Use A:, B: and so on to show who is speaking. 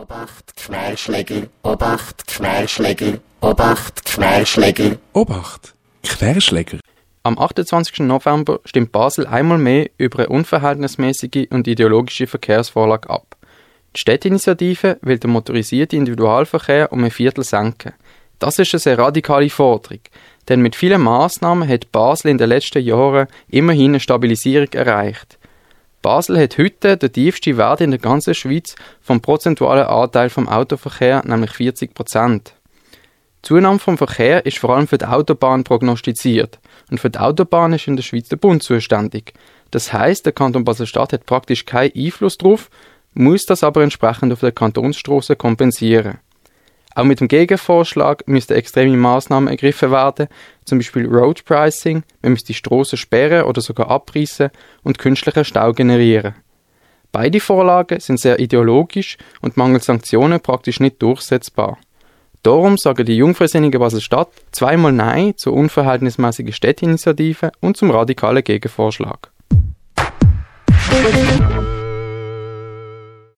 A: Obacht, Querschläger, Obacht, Querschläger, Obacht, Querschläger.
B: Obacht, Querschläger.
C: Am 28. November stimmt Basel einmal mehr über eine unverhältnismäßige und ideologische Verkehrsvorlage ab. Die Städtinitiative will den motorisierten Individualverkehr um ein Viertel senken. Das ist eine sehr radikale Forderung, denn mit vielen Maßnahmen hat Basel in den letzten Jahren immerhin eine Stabilisierung erreicht. Basel hat heute den tiefsten Wert in der ganzen Schweiz vom prozentualen Anteil vom Autoverkehr, nämlich 40 Prozent. Die Zunahme vom Verkehr ist vor allem für die Autobahn prognostiziert und für die Autobahn ist in der Schweiz der Bund zuständig. Das heißt, der Kanton Basel-Stadt hat praktisch keinen Einfluss darauf, muss das aber entsprechend auf der Kantonsstraße kompensieren. Auch mit dem Gegenvorschlag müssten extreme Maßnahmen ergriffen werden, zum Beispiel Road Pricing, man müsste Straßen sperren oder sogar abreißen und künstlichen Stau generieren. Beide Vorlagen sind sehr ideologisch und mangels Sanktionen praktisch nicht durchsetzbar. Darum sagen die Jungfreisinnigen Basel-Stadt zweimal Nein zur unverhältnismäßigen Städtinitiative und zum radikalen Gegenvorschlag.